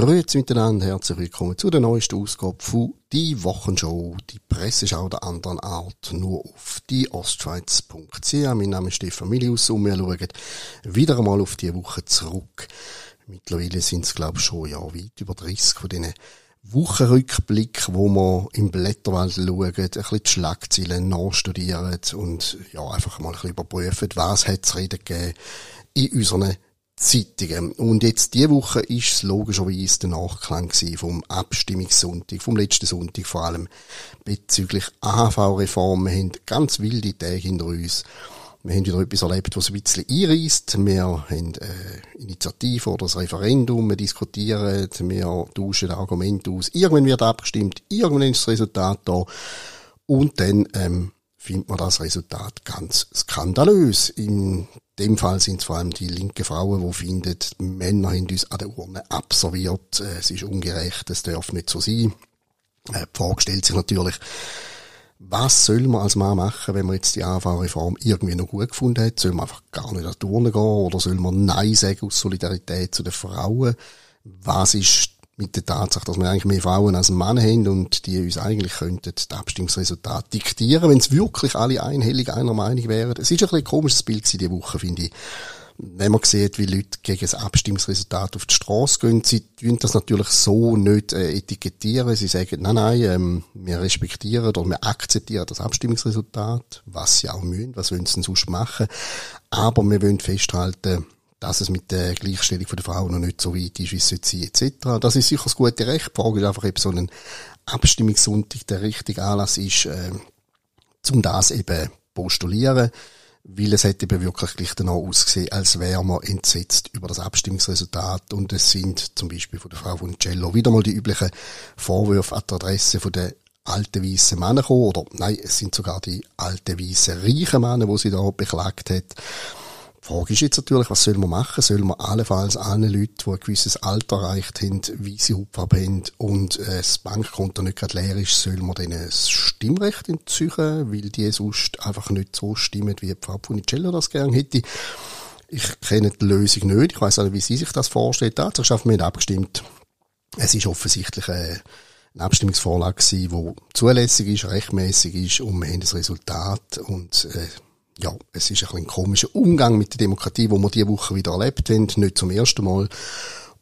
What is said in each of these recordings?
Grüezi miteinander, herzlich willkommen zu der neuesten Ausgabe von Die Wochenshow, die Presseschau der anderen Art, nur auf die. Mein Name ist Stefan Milius und wir schauen wieder einmal auf die Woche zurück. Mittlerweile sind es, glaube ich, schon ja, weit über 30 von diesen Wochenrückblick, wo wir im Blätterwald schauen, ein bisschen die Schlagzeilen nachstudieren und ja, einfach mal ein bisschen überprüfen, was hat es reden gegeben in unseren Zeitungen. Und jetzt diese Woche ist es logischerweise der Nachklang vom Abstimmungssonntag, vom letzten Sonntag vor allem bezüglich AHV-Reform. Wir haben ganz wilde Tage hinter uns. Wir haben wieder etwas erlebt, was ein bisschen einreißt. Wir haben äh, Initiative oder das Referendum, wir diskutieren, wir tauschen Argumente aus. Irgendwann wird abgestimmt, irgendwann ist das Resultat da. Und dann ähm, findet man das Resultat ganz skandalös. In dem Fall sind es vor allem die linken Frauen, die finden, Männer haben uns an der Urne abserviert, äh, es ist ungerecht, es darf nicht so sein. Äh, die Frage stellt sich natürlich, was soll man als Mann machen, wenn man jetzt die AV-Reform irgendwie noch gut gefunden hat? Soll man einfach gar nicht an die Urne gehen oder soll man Nein sagen aus Solidarität zu den Frauen? Was ist mit der Tatsache, dass wir eigentlich mehr Frauen als Männer haben und die uns eigentlich könnten das Abstimmungsresultat diktieren, wenn es wirklich alle einhellig einer Meinung wären. Es ist ein bisschen ein komisches Bild diese Woche, finde ich. Wenn man sieht, wie Leute gegen das Abstimmungsresultat auf die Straße gehen, sie tun das natürlich so nicht äh, etikettieren. Sie sagen, nein, nein, ähm, wir respektieren oder wir akzeptieren das Abstimmungsresultat, was sie auch müssen, was wollen sie denn sonst machen. Aber wir wollen festhalten, dass es mit der Gleichstellung der Frauen noch nicht so weit ist, wie es sein, etc. Das ist sicher das gute Recht. Die Frage ist einfach, ob so ein Abstimmungssonntag der richtige Anlass ist, äh, um das eben postulieren. Weil es hätte eben wirklich gleich danach ausgesehen, als wäre man entsetzt über das Abstimmungsresultat. Und es sind zum Beispiel von der Frau von Cello wieder mal die üblichen Vorwürfe an die Adresse von der alten weißen Männer gekommen. Oder nein, es sind sogar die alten weißen reichen Männer, die sie da beklagt hat. Die Frage ist jetzt natürlich, was soll man machen? Soll man allenfalls allen Leuten, die ein gewisses Alter erreicht haben, weisse Hautfarbe haben und äh, das Bankkonto nicht gerade leer ist, soll man denen das Stimmrecht entziehen, weil die sonst einfach nicht so stimmen, wie Frau Funicello das gerne hätte. Ich kenne die Lösung nicht. Ich weiß auch nicht, wie sie sich das vorstellt. Tatsächlich haben wir abgestimmt. Es ist offensichtlich eine, eine Abstimmungsvorlage gewesen, die zulässig ist, rechtmäßig ist und wir haben das Resultat und äh, ja, es ist ein, ein komischer Umgang mit der Demokratie, wo wir diese Woche wieder erlebt haben, nicht zum ersten Mal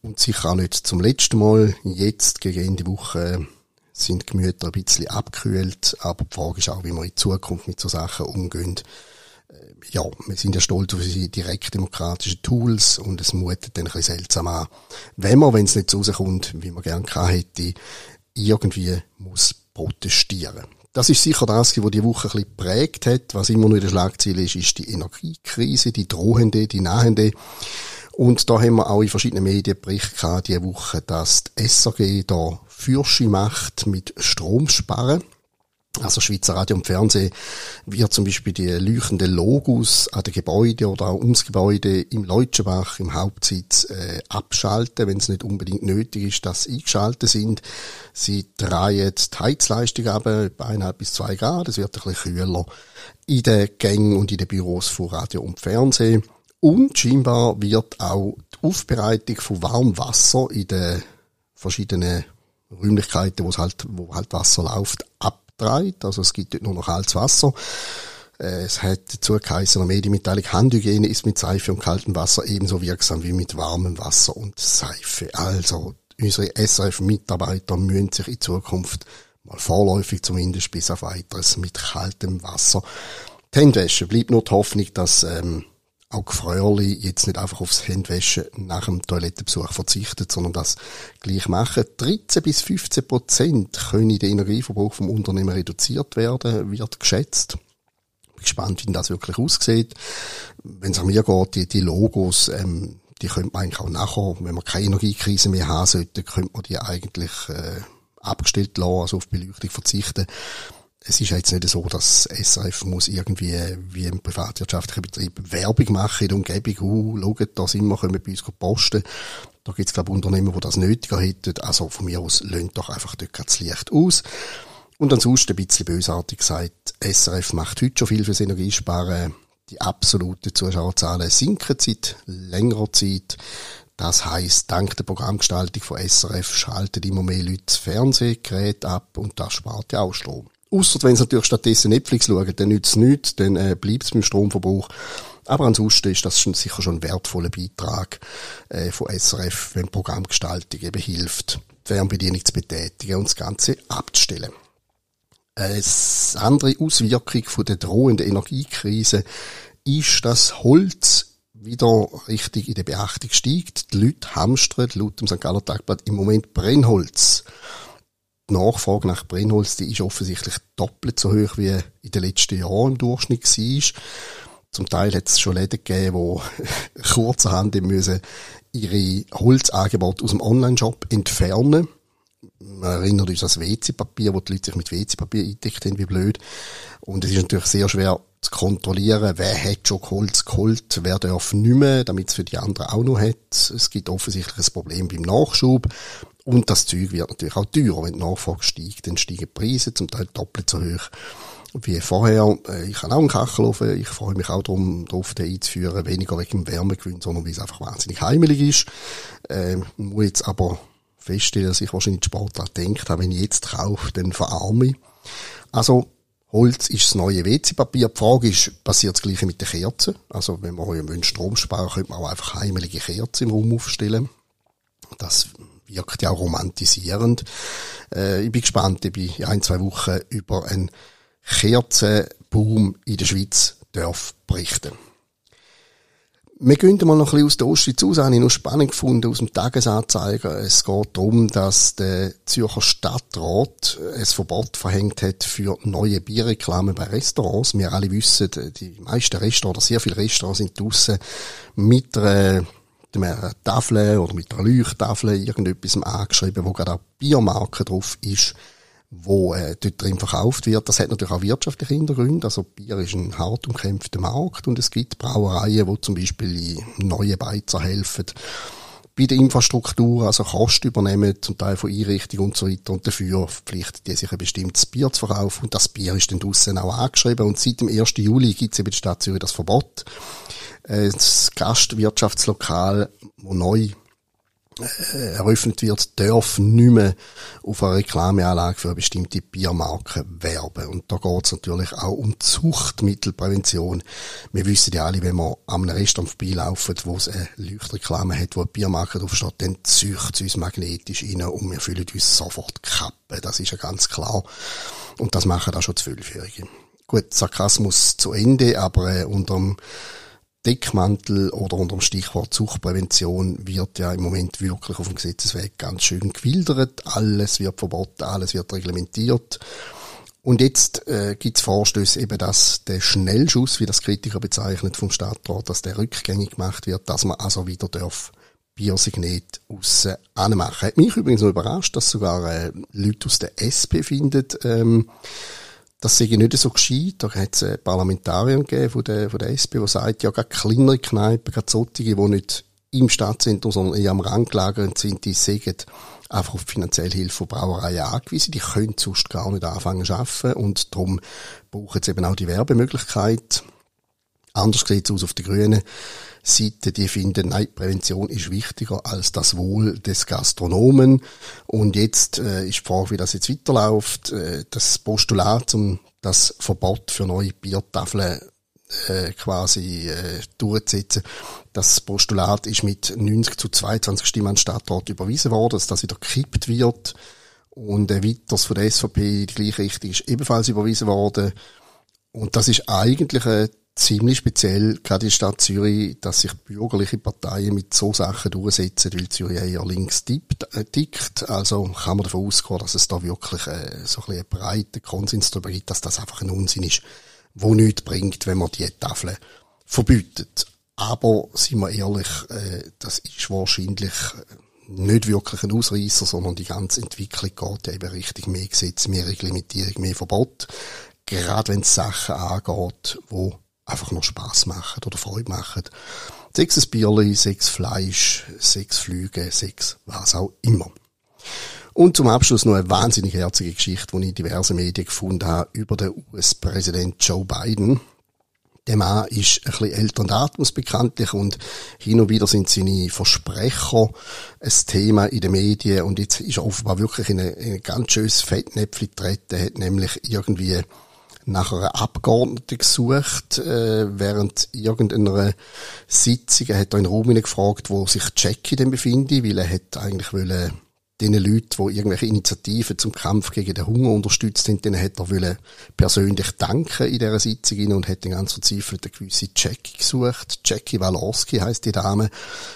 und sicher auch nicht zum letzten Mal. Jetzt, gegen Ende Woche, sind die Gemüter ein bisschen abgekühlt, aber die Frage ist auch, wie wir in Zukunft mit so Sachen umgehen. Äh, ja, wir sind ja stolz auf unsere direktdemokratischen Tools und es mutet dann ein bisschen seltsam an, wenn man, wenn es nicht so rauskommt, wie man gerne hätte, irgendwie muss protestieren. Das ist sicher das, was die Woche ein bisschen geprägt hat. Was immer noch in der Schlagzeile ist, ist die Energiekrise, die drohende, die nahende. Und da haben wir auch in verschiedenen Medien berichtet gehabt, diese Woche, dass die SAG da Fürsche macht mit Stromsparen. Also Schweizer Radio und Fernsehen wird zum Beispiel die leuchtenden Logos an den Gebäuden oder auch ums Gebäude im Leutschenbach im Hauptsitz äh, abschalten, wenn es nicht unbedingt nötig ist, dass sie eingeschaltet sind. Sie drehen die Heizleistung ab, etwa eineinhalb bis zwei Grad. Es wird ein bisschen kühler in den Gängen und in den Büros von Radio und Fernsehen. Und scheinbar wird auch die Aufbereitung von Warmwasser in den verschiedenen Räumlichkeiten, wo halt, wo halt Wasser läuft, ab abgedreht. Also es gibt dort nur noch kaltes Wasser. Äh, es hat dazu geheißen, eine Medienmitteilung, Handhygiene ist mit Seife und kaltem Wasser ebenso wirksam wie mit warmem Wasser und Seife. Also, unsere SRF-Mitarbeiter müssen sich in Zukunft mal vorläufig zumindest bis auf weiteres mit kaltem Wasser die Hände. Bleibt nur die Hoffnung, dass ähm, auch Gefröhrli jetzt nicht einfach aufs Händwaschen nach dem Toilettenbesuch verzichtet, sondern das gleich machen. 13 bis 15 Prozent können der Energieverbrauch vom Unternehmen reduziert werden, wird geschätzt. Bin gespannt, wie das wirklich aussieht. Wenn es an mir geht, die, die Logos, ähm, die könnte man eigentlich auch nachher, wenn man keine Energiekrise mehr haben sollte, könnte man die eigentlich äh, abgestellt lassen, also auf Beleuchtung verzichten es ist jetzt nicht so, dass SRF muss irgendwie wie im privatwirtschaftlichen Betrieb Werbung machen in der Umgebung. Uh, schaut, da sind wir, können bei uns posten. Da gibt es, glaube ich, Unternehmen, die das nötiger hätten. Also von mir aus löhnt doch einfach dort das Licht aus. Und ansonsten ein bisschen bösartig gesagt, SRF macht heute schon viel fürs Energiesparen. Die absoluten Zuschauerzahlen sinken seit längerer Zeit. Das heißt, dank der Programmgestaltung von SRF schalten immer mehr Leute das Fernsehgerät ab und das spart ja auch Strom. Ausser wenn sie natürlich stattdessen Netflix schauen, dann nützt es nichts, dann äh, bleibt es beim Stromverbrauch. Aber ansonsten ist das schon, sicher schon ein wertvoller Beitrag äh, von SRF, wenn Programmgestaltung eben hilft, die Fernbedienung zu betätigen und das Ganze abzustellen. Eine andere Auswirkung von der drohenden Energiekrise ist, dass Holz wieder richtig in der Beachtung steigt. Die Leute hamstern laut dem St. Galler Tagblatt im Moment Brennholz. Die Nachfrage nach Brennholz, die ist offensichtlich doppelt so hoch wie in den letzten Jahren im Durchschnitt war. Zum Teil hat es schon Läden gegeben, die kurzerhand müssen ihre Holzangebote aus dem Online-Shop entfernen. Man erinnert uns an das WC-Papier, wo die Leute sich mit WC-Papier eingedeckt haben, wie blöd. Und es ist natürlich sehr schwer zu kontrollieren, wer hat schon Holz geholt, wer darf nicht mehr, damit es für die anderen auch noch hat. Es gibt offensichtlich ein Problem beim Nachschub. Und das Zeug wird natürlich auch teurer. Wenn die Nachfrage steigt, dann steigen die Preise, zum Teil doppelt so hoch wie vorher. Äh, ich habe auch einen Kachelofen. Ich freue mich auch darum, darauf, den einzuführen. Weniger wegen dem Wärmegewinn, sondern weil es einfach wahnsinnig heimelig ist. Ähm, muss jetzt aber feststellen, dass ich wahrscheinlich die Sportart denkt habe, wenn ich jetzt kaufe, dann verarme ich. Also, Holz ist das neue WC-Papier. Die Frage ist, passiert das Gleiche mit den Kerzen? Also, wenn man Strom sparen könnte man auch einfach heimelige Kerzen im Raum aufstellen. Das wirkt ja auch romantisierend. Äh, ich bin gespannt, ich bin in ein, zwei Wochen über einen Kerzenboom in der Schweiz darf berichten. Wir gehen mal noch ein bisschen aus der Ostschweiz aus. Habe ich noch spannend gefunden aus dem Tagesanzeiger. Es geht darum, dass der Zürcher Stadtrat ein Verbot verhängt hat für neue Bierreklamen bei Restaurants. Wir alle wissen, die meisten Restaurants, oder sehr viele Restaurants sind draussen mit einer, einer Tafel oder mit einer Leuchttafel irgendetwas angeschrieben, wo gerade auch Biermarke drauf ist wo äh, dort drin verkauft wird. Das hat natürlich auch wirtschaftliche Hintergründe. Also Bier ist ein hart umkämpfter Markt und es gibt Brauereien, wo zum Beispiel neue Beizer helfen bei der Infrastruktur, also Kosten übernehmen, zum Teil von Einrichtung und so weiter und dafür verpflichtet die sich ein bestimmtes Bier zu verkaufen und das Bier ist dann draussen auch angeschrieben und seit dem 1. Juli gibt es eben in der Stadt Zürich das Verbot. Äh, das Gastwirtschaftslokal, wo neu äh, eröffnet wird, darf nicht mehr auf eine Reklameanlage für eine bestimmte Biermarke werben. Und da geht es natürlich auch um Zuchtmittelprävention. Wir wissen ja alle, wenn wir einem Restaurant vorbeilaufen, wo es eine Leuchtreklame hat, wo eine Biermarke draufsteht, dann zücht es uns magnetisch rein und wir fühlen uns sofort kappen. Das ist ja ganz klar. Und das machen auch schon Zwölfjährige. Gut, Sarkasmus zu Ende, aber äh, unterm Deckmantel oder unter dem Stichwort Suchtprävention wird ja im Moment wirklich auf dem Gesetzesweg ganz schön gewildert. Alles wird verboten, alles wird reglementiert. Und jetzt äh, gibt es Vorstöße eben, dass der Schnellschuss, wie das Kritiker bezeichnet vom Stadtrat, dass der rückgängig gemacht wird, dass man also wieder darf Biosignet aussen anmachen. Hat mich übrigens noch überrascht, dass sogar äh, Leute aus der SP finden, ähm, das ich nicht so gescheit. Da hat es Parlamentarier gegeben von der, von der SP, die sagt, ja, gerade kleinere Kneipen, gerade solche, die nicht im Stadtzentrum, sondern eher am Rand gelagert sind, die sagen, einfach auf finanzielle Hilfe von Brauereien angewiesen. Die können sonst gar nicht anfangen zu arbeiten und darum brauchen sie eben auch die Werbemöglichkeit. Anders sieht es aus auf der grünen Seite, die finden, nein, Prävention ist wichtiger als das Wohl des Gastronomen. Und jetzt äh, ist die Frage, wie das jetzt weiterläuft. Äh, das Postulat, um das Verbot für neue Biertafeln äh, quasi äh, durchzusetzen. Das Postulat ist mit 90 zu 22 Stimmen an Stadtrat überwiesen worden, dass das wieder gekippt wird. Und äh, weiters von der SVP die gleiche Richtung ist ebenfalls überwiesen worden. Und das ist eigentlich eine ziemlich speziell, gerade der Stadt Zürich, dass sich bürgerliche Parteien mit so Sachen durchsetzen, weil Zürich eher links äh, tickt. Also kann man davon ausgehen, dass es da wirklich äh, so ein bisschen breiten Konsens darüber gibt, dass das einfach ein Unsinn ist, wo nichts bringt, wenn man die Tafel verbietet. Aber, sind wir ehrlich, äh, das ist wahrscheinlich äh, nicht wirklich ein Ausreißer, sondern die ganze Entwicklung geht ja eben richtig mehr Gesetz, mehr Reglementierung, mehr Verbot. Gerade wenn es Sachen angeht, wo einfach noch Spaß machen oder Freude machen. Sechs ein Bierli, sechs Fleisch, sechs Flüge, sechs was auch immer. Und zum Abschluss noch eine wahnsinnig herzige Geschichte, die ich in diversen Medien gefunden habe, über den US-Präsident Joe Biden. Der Mann ist ein bisschen älter und atmungsbekanntlich und hin und wieder sind seine Versprecher ein Thema in den Medien und jetzt ist er offenbar wirklich in ein, in ein ganz schönes Fettnäpfchen getreten, hat nämlich irgendwie nach einer Abgeordneten gesucht, äh, während irgendeiner Sitzung, er hat da in den Raum gefragt, wo sich Jackie denn befinde, weil er hat eigentlich wollen den Leuten, die irgendwelche Initiativen zum Kampf gegen den Hunger unterstützt haben, denen hat er persönlich danken in dieser Sitzung und hat den ganz verzweifelt eine gewisse Jackie gesucht. Jackie Walorski heisst die Dame.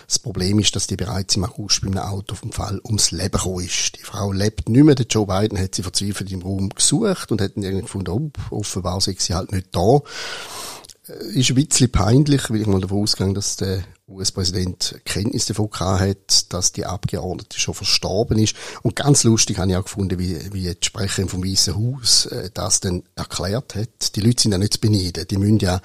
Das Problem ist, dass die bereits im August bei einem Autounfall ums Leben gekommen ist. Die Frau lebt nicht mehr. Der Joe Biden hat sie verzweifelt im Raum gesucht und hat dann irgendwie gefunden, oh, offenbar sei sie halt nicht da. Äh, ist ein bisschen peinlich, weil ich mal davon ausgegangen, dass der US-Präsident Kenntnis davon gehabt hat, dass die Abgeordnete schon verstorben ist. Und ganz lustig habe ich auch gefunden, wie, wie die Sprecherin vom Weißen Haus äh, das dann erklärt hat. Die Leute sind ja nicht zu beneiden. Die müssen ja,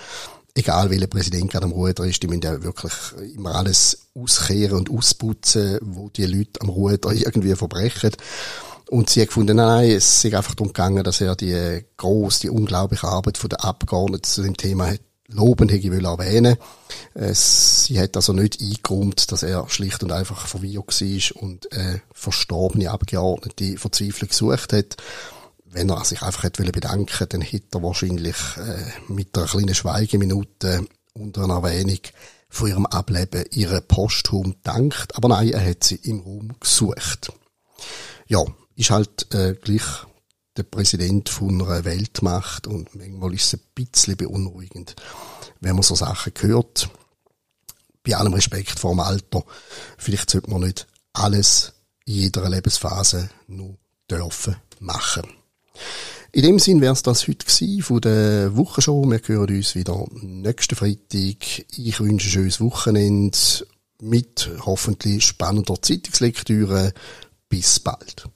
egal welcher Präsident gerade am Ruder ist, die müssen ja wirklich immer alles auskehren und ausputzen, wo die Leute am Ruder irgendwie verbrechen. Und sie hat gefunden, nein, es ist einfach darum gegangen, dass er die große, die unglaubliche Arbeit von der Abgeordneten zu dem Thema hat lobend hätte ich erwähnen Sie hat also nicht eingeräumt, dass er schlicht und einfach Vio war und äh, verstorbene Abgeordnete verzweifelt gesucht hat. Wenn er sich einfach hätte bedanken dann hätte er wahrscheinlich äh, mit einer kleinen Schweigeminute unter einer Erwähnung von ihrem Ableben ihre posthum dankt. Aber nein, er hat sie im Raum gesucht. Ja, ist halt äh, gleich der Präsident von einer Weltmacht und manchmal ist es ein bisschen beunruhigend, wenn man so Sachen hört. Bei allem Respekt vor dem Alter, vielleicht sollte man nicht alles in jeder Lebensphase nur dürfen machen. In dem Sinn wäre es das heute gewesen von der Wochenshow. Wir hören uns wieder nächsten Freitag. Ich wünsche ein schönes Wochenende mit hoffentlich spannender Zeitungslektüre. Bis bald.